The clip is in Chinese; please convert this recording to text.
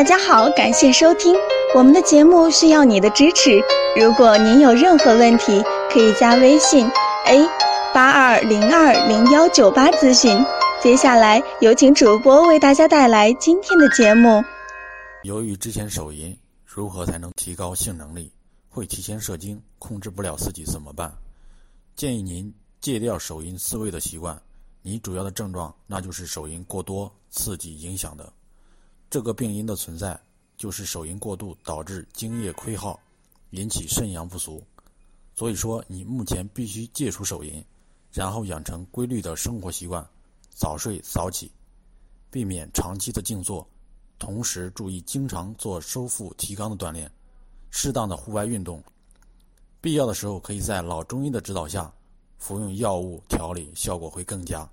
大家好，感谢收听我们的节目，需要你的支持。如果您有任何问题，可以加微信 a 八二零二零幺九八咨询。接下来有请主播为大家带来今天的节目。由于之前手淫，如何才能提高性能力？会提前射精，控制不了自己怎么办？建议您戒掉手淫自慰的习惯。你主要的症状那就是手淫过多，刺激影响的。这个病因的存在，就是手淫过度导致精液亏耗，引起肾阳不足。所以说，你目前必须戒除手淫，然后养成规律的生活习惯，早睡早起，避免长期的静坐，同时注意经常做收腹提肛的锻炼，适当的户外运动。必要的时候，可以在老中医的指导下服用药物调理，效果会更佳。